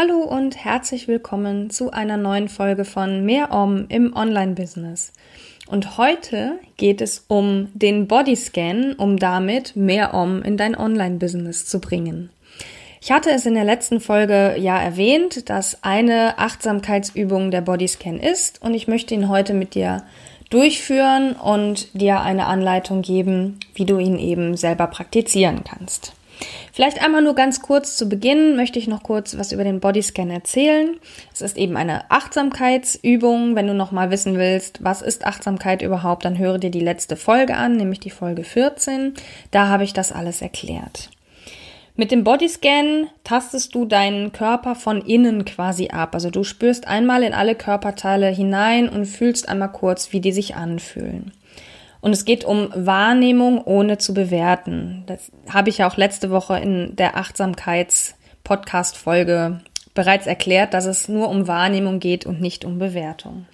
Hallo und herzlich willkommen zu einer neuen Folge von Mehr Om im Online-Business. Und heute geht es um den Bodyscan, um damit mehr Om in dein Online-Business zu bringen. Ich hatte es in der letzten Folge ja erwähnt, dass eine Achtsamkeitsübung der Bodyscan ist und ich möchte ihn heute mit dir durchführen und dir eine Anleitung geben, wie du ihn eben selber praktizieren kannst. Vielleicht einmal nur ganz kurz zu Beginn möchte ich noch kurz was über den Bodyscan erzählen. Es ist eben eine Achtsamkeitsübung. Wenn du noch mal wissen willst, was ist Achtsamkeit überhaupt, dann höre dir die letzte Folge an, nämlich die Folge 14. Da habe ich das alles erklärt. Mit dem Bodyscan tastest du deinen Körper von innen quasi ab. Also du spürst einmal in alle Körperteile hinein und fühlst einmal kurz, wie die sich anfühlen. Und es geht um Wahrnehmung ohne zu bewerten. Das habe ich ja auch letzte Woche in der Achtsamkeits-Podcast-Folge bereits erklärt, dass es nur um Wahrnehmung geht und nicht um Bewertung.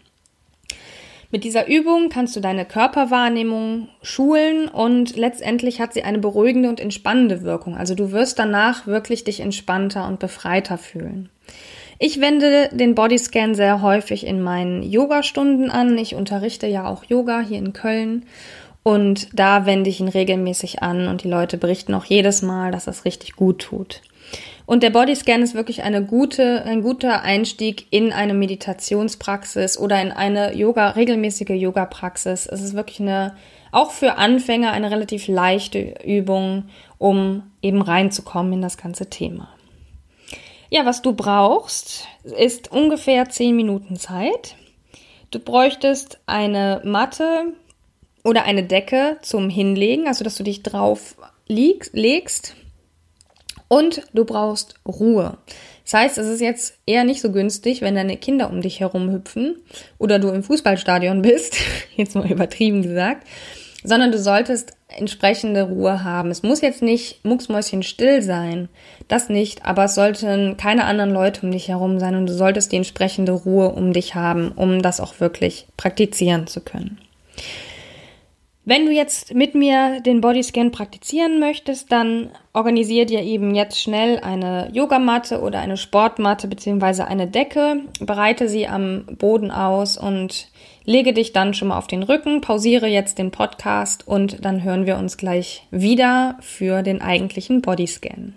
Mit dieser Übung kannst du deine Körperwahrnehmung schulen und letztendlich hat sie eine beruhigende und entspannende Wirkung. Also du wirst danach wirklich dich entspannter und befreiter fühlen. Ich wende den Bodyscan sehr häufig in meinen Yoga-Stunden an. Ich unterrichte ja auch Yoga hier in Köln. Und da wende ich ihn regelmäßig an und die Leute berichten auch jedes Mal, dass das richtig gut tut. Und der Bodyscan ist wirklich eine gute, ein guter Einstieg in eine Meditationspraxis oder in eine Yoga, regelmäßige Yoga-Praxis. Es ist wirklich eine, auch für Anfänger eine relativ leichte Übung, um eben reinzukommen in das ganze Thema. Ja, was du brauchst, ist ungefähr 10 Minuten Zeit. Du bräuchtest eine Matte oder eine Decke zum Hinlegen, also dass du dich drauf legst. Und du brauchst Ruhe. Das heißt, es ist jetzt eher nicht so günstig, wenn deine Kinder um dich herum hüpfen oder du im Fußballstadion bist, jetzt mal übertrieben gesagt, sondern du solltest entsprechende Ruhe haben. Es muss jetzt nicht mucksmäuschen still sein, das nicht, aber es sollten keine anderen Leute um dich herum sein und du solltest die entsprechende Ruhe um dich haben, um das auch wirklich praktizieren zu können. Wenn du jetzt mit mir den Bodyscan praktizieren möchtest, dann organisier dir eben jetzt schnell eine Yogamatte oder eine Sportmatte beziehungsweise eine Decke, bereite sie am Boden aus und lege dich dann schon mal auf den Rücken, pausiere jetzt den Podcast und dann hören wir uns gleich wieder für den eigentlichen Bodyscan.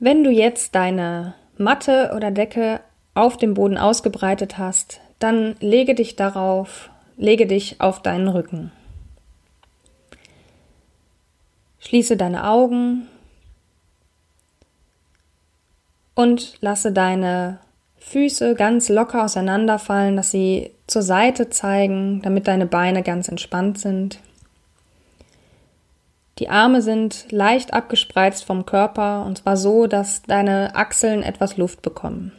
Wenn du jetzt deine Matte oder Decke auf dem Boden ausgebreitet hast, dann lege dich darauf lege dich auf deinen Rücken. Schließe deine Augen und lasse deine Füße ganz locker auseinanderfallen, dass sie zur Seite zeigen, damit deine Beine ganz entspannt sind. Die Arme sind leicht abgespreizt vom Körper und zwar so, dass deine Achseln etwas Luft bekommen.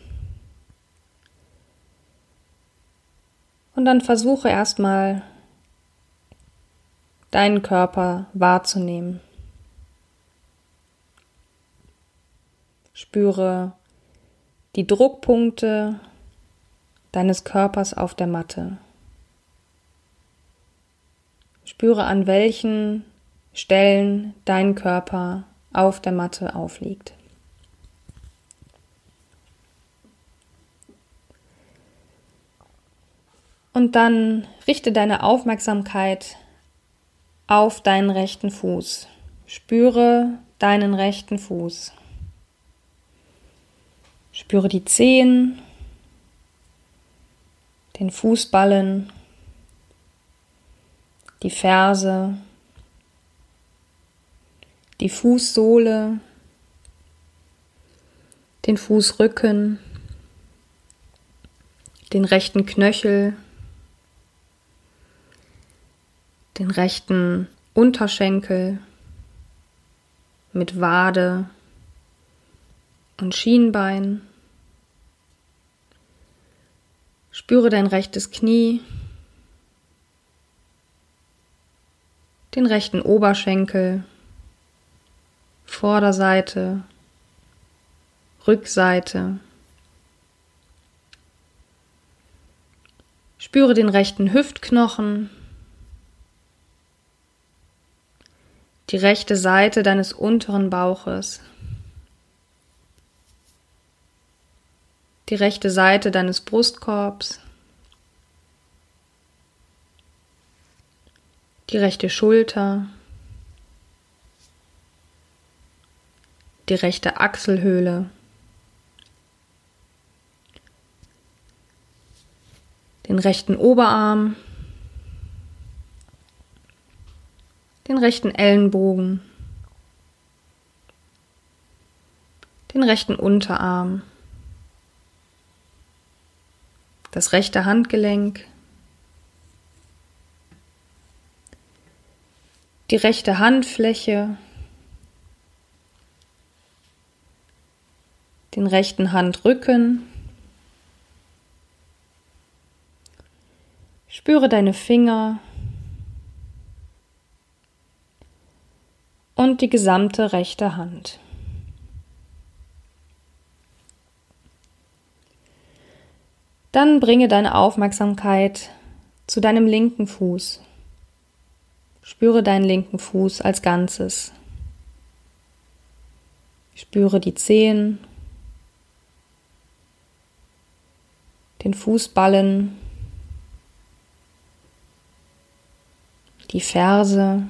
Und dann versuche erstmal deinen Körper wahrzunehmen. Spüre die Druckpunkte deines Körpers auf der Matte. Spüre an welchen Stellen dein Körper auf der Matte aufliegt. Und dann richte deine Aufmerksamkeit auf deinen rechten Fuß. Spüre deinen rechten Fuß. Spüre die Zehen, den Fußballen, die Ferse, die Fußsohle, den Fußrücken, den rechten Knöchel, den rechten Unterschenkel mit Wade, und Schienbein. Spüre dein rechtes Knie, den rechten Oberschenkel, Vorderseite, Rückseite. Spüre den rechten Hüftknochen, die rechte Seite deines unteren Bauches, die rechte Seite deines Brustkorbs, die rechte Schulter, die rechte Achselhöhle, den rechten Oberarm, den rechten Ellenbogen, den rechten Unterarm, das rechte Handgelenk, die rechte Handfläche, den rechten Handrücken. Spüre deine Finger und die gesamte rechte Hand. Dann bringe deine Aufmerksamkeit zu deinem linken Fuß. Spüre deinen linken Fuß als Ganzes. Spüre die Zehen, den Fußballen, die Ferse,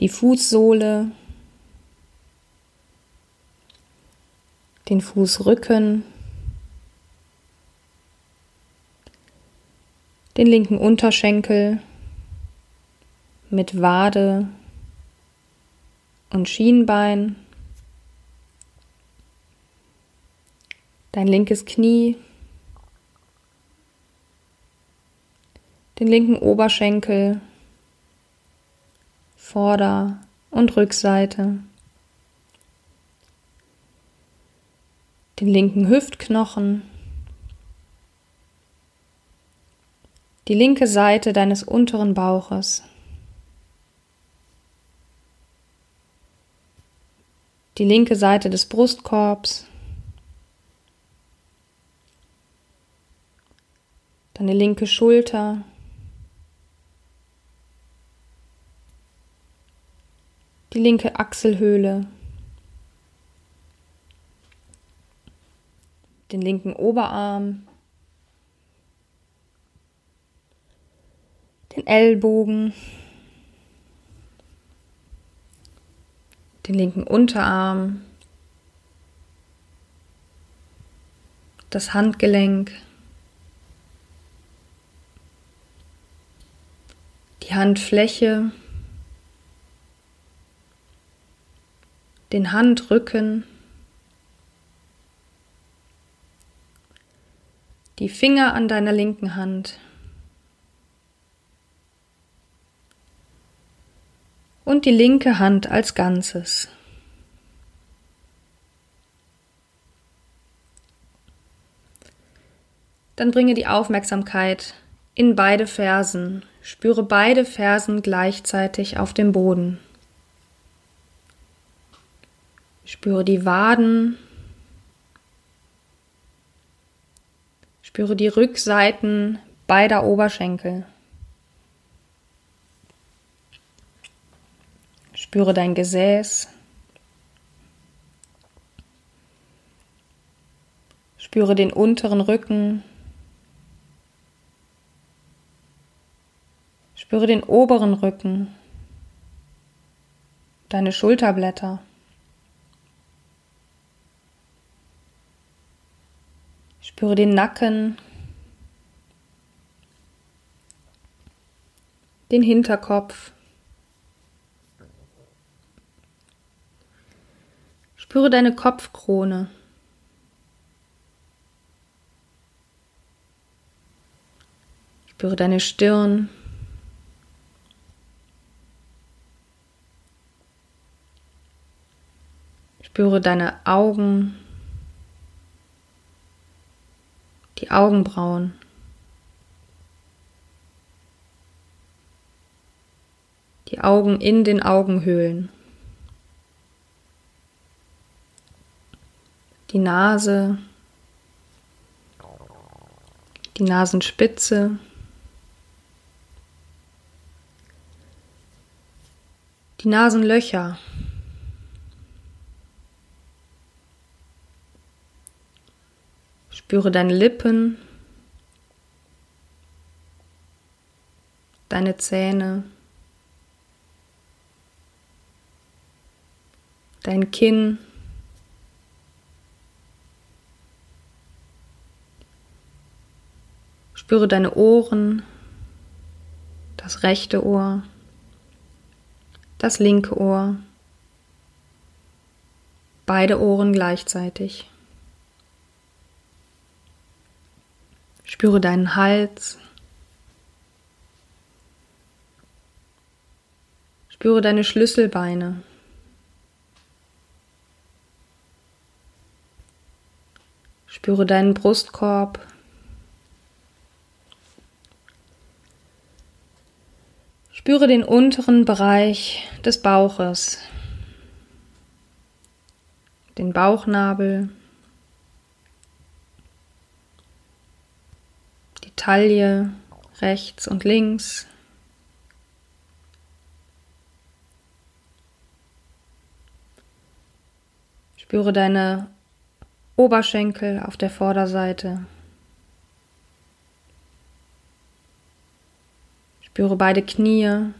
die Fußsohle, den Fußrücken, den linken Unterschenkel mit Wade und Schienbein, dein linkes Knie, den linken Oberschenkel, Vorder- und Rückseite, den linken Hüftknochen, die linke Seite deines unteren Bauches, die linke Seite des Brustkorbs, deine linke Schulter, die linke Achselhöhle, den linken Oberarm, den Ellbogen, den linken Unterarm, das Handgelenk, die Handfläche, den Handrücken, die Finger an deiner linken Hand und die linke Hand als Ganzes. Dann bringe die Aufmerksamkeit in beide Fersen, spüre beide Fersen gleichzeitig auf dem Boden. Spüre die Waden. Spüre die Rückseiten beider Oberschenkel. Spüre dein Gesäß. Spüre den unteren Rücken. Spüre den oberen Rücken, deine Schulterblätter. Spüre den Nacken, den Hinterkopf. Spüre deine Kopfkrone. Spüre deine Stirn. Spüre deine Augen, die Augenbrauen. Die Augen in den Augenhöhlen. Die Nase, die Nasenspitze, die Nasenlöcher. Spüre deine Lippen, deine Zähne, dein Kinn. Spüre deine Ohren, das rechte Ohr, das linke Ohr, beide Ohren gleichzeitig. Spüre deinen Hals. Spüre deine Schlüsselbeine. Spüre deinen Brustkorb. Spüre den unteren Bereich des Bauches, den Bauchnabel, die Taille rechts und links. Spüre deine Oberschenkel auf der Vorderseite. Spüre beide Knie.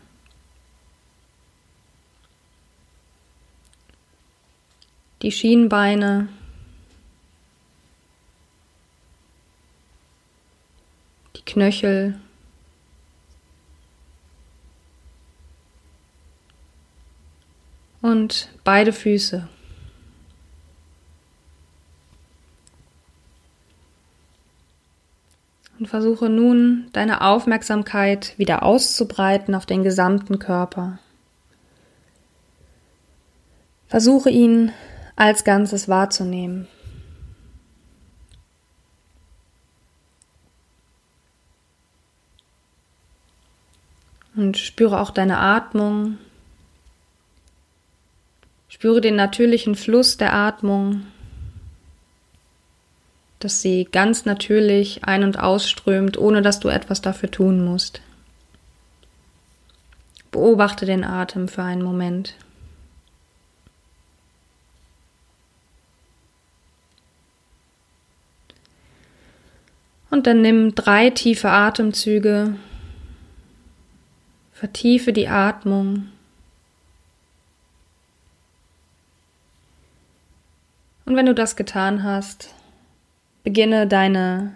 Die Schienbeine. Knöchel. Und beide Füße. Und versuche nun deine Aufmerksamkeit wieder auszubreiten auf den gesamten Körper. Versuche ihn als Ganzes wahrzunehmen. Und spüre auch deine Atmung. Spüre den natürlichen Fluss der Atmung dass sie ganz natürlich ein- und ausströmt, ohne dass du etwas dafür tun musst. Beobachte den Atem für einen Moment. Und dann nimm drei tiefe Atemzüge, vertiefe die Atmung. Und wenn du das getan hast, Beginne deine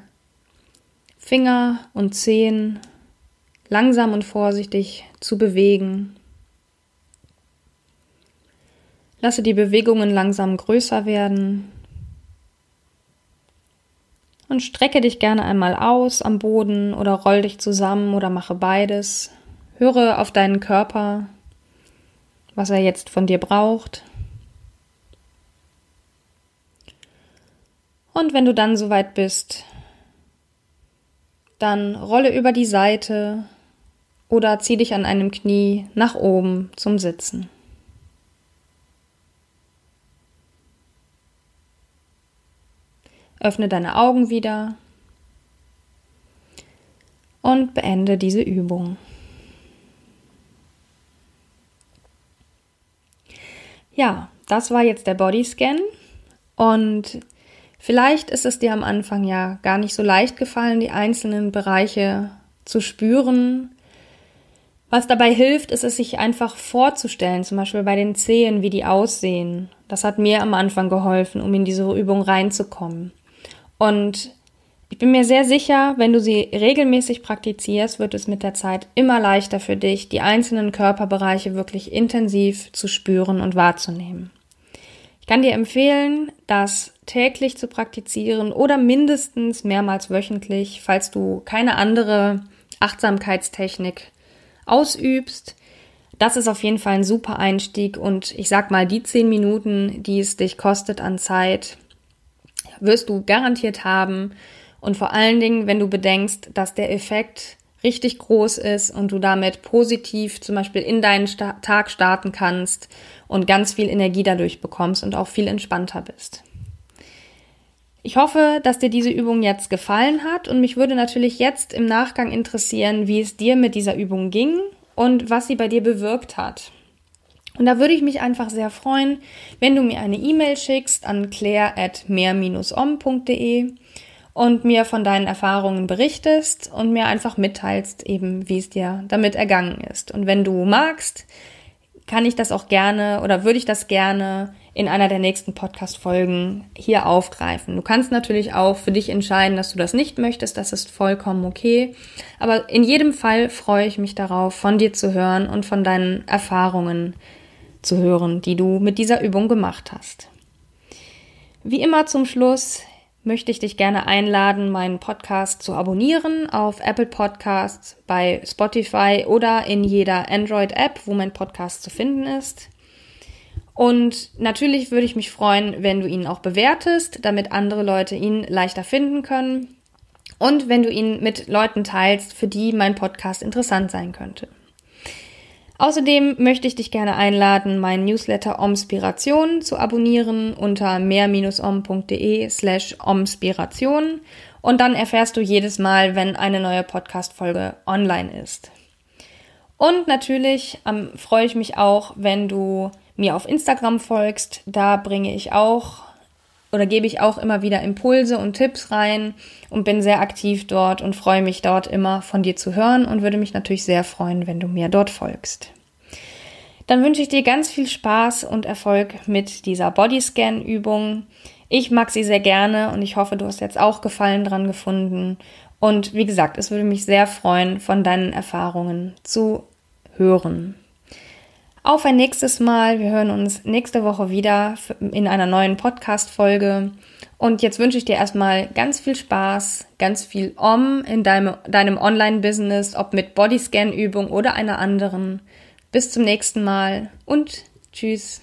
Finger und Zehen langsam und vorsichtig zu bewegen. Lasse die Bewegungen langsam größer werden und strecke dich gerne einmal aus am Boden oder roll dich zusammen oder mache beides. Höre auf deinen Körper, was er jetzt von dir braucht. Und wenn du dann soweit bist, dann rolle über die Seite oder zieh dich an einem Knie nach oben zum Sitzen. Öffne deine Augen wieder und beende diese Übung. Ja, das war jetzt der Bodyscan und Vielleicht ist es dir am Anfang ja gar nicht so leicht gefallen, die einzelnen Bereiche zu spüren. Was dabei hilft, ist es sich einfach vorzustellen, zum Beispiel bei den Zehen, wie die aussehen. Das hat mir am Anfang geholfen, um in diese Übung reinzukommen. Und ich bin mir sehr sicher, wenn du sie regelmäßig praktizierst, wird es mit der Zeit immer leichter für dich, die einzelnen Körperbereiche wirklich intensiv zu spüren und wahrzunehmen. Ich kann dir empfehlen, das täglich zu praktizieren oder mindestens mehrmals wöchentlich, falls du keine andere Achtsamkeitstechnik ausübst. das ist auf jeden Fall ein super Einstieg und ich sag mal, die zehn Minuten, die es dich kostet an Zeit, wirst du garantiert haben. Und vor allen Dingen, wenn du bedenkst, dass der Effekt richtig groß ist und du damit positiv zum Beispiel in deinen Sta Tag starten kannst und ganz viel Energie dadurch bekommst und auch viel entspannter bist. Ich hoffe, dass dir diese Übung jetzt gefallen hat und mich würde natürlich jetzt im Nachgang interessieren, wie es dir mit dieser Übung ging und was sie bei dir bewirkt hat. Und da würde ich mich einfach sehr freuen, wenn du mir eine E-Mail schickst an claire at mehr-om.de und mir von deinen Erfahrungen berichtest und mir einfach mitteilst, eben wie es dir damit ergangen ist. Und wenn du magst, kann ich das auch gerne oder würde ich das gerne in einer der nächsten Podcast-Folgen hier aufgreifen. Du kannst natürlich auch für dich entscheiden, dass du das nicht möchtest. Das ist vollkommen okay. Aber in jedem Fall freue ich mich darauf, von dir zu hören und von deinen Erfahrungen zu hören, die du mit dieser Übung gemacht hast. Wie immer zum Schluss möchte ich dich gerne einladen, meinen Podcast zu abonnieren auf Apple Podcasts, bei Spotify oder in jeder Android-App, wo mein Podcast zu finden ist. Und natürlich würde ich mich freuen, wenn du ihn auch bewertest, damit andere Leute ihn leichter finden können. Und wenn du ihn mit Leuten teilst, für die mein Podcast interessant sein könnte. Außerdem möchte ich dich gerne einladen, meinen Newsletter Omspiration zu abonnieren unter mehr-om.de slash omspiration und dann erfährst du jedes Mal, wenn eine neue Podcast-Folge online ist. Und natürlich ähm, freue ich mich auch, wenn du mir auf Instagram folgst. Da bringe ich auch oder gebe ich auch immer wieder Impulse und Tipps rein und bin sehr aktiv dort und freue mich dort immer von dir zu hören und würde mich natürlich sehr freuen, wenn du mir dort folgst. Dann wünsche ich dir ganz viel Spaß und Erfolg mit dieser Bodyscan-Übung. Ich mag sie sehr gerne und ich hoffe, du hast jetzt auch Gefallen dran gefunden. Und wie gesagt, es würde mich sehr freuen, von deinen Erfahrungen zu hören. Auf ein nächstes Mal. Wir hören uns nächste Woche wieder in einer neuen Podcast-Folge. Und jetzt wünsche ich dir erstmal ganz viel Spaß, ganz viel Om in deinem, deinem Online-Business, ob mit Bodyscan-Übung oder einer anderen. Bis zum nächsten Mal und tschüss.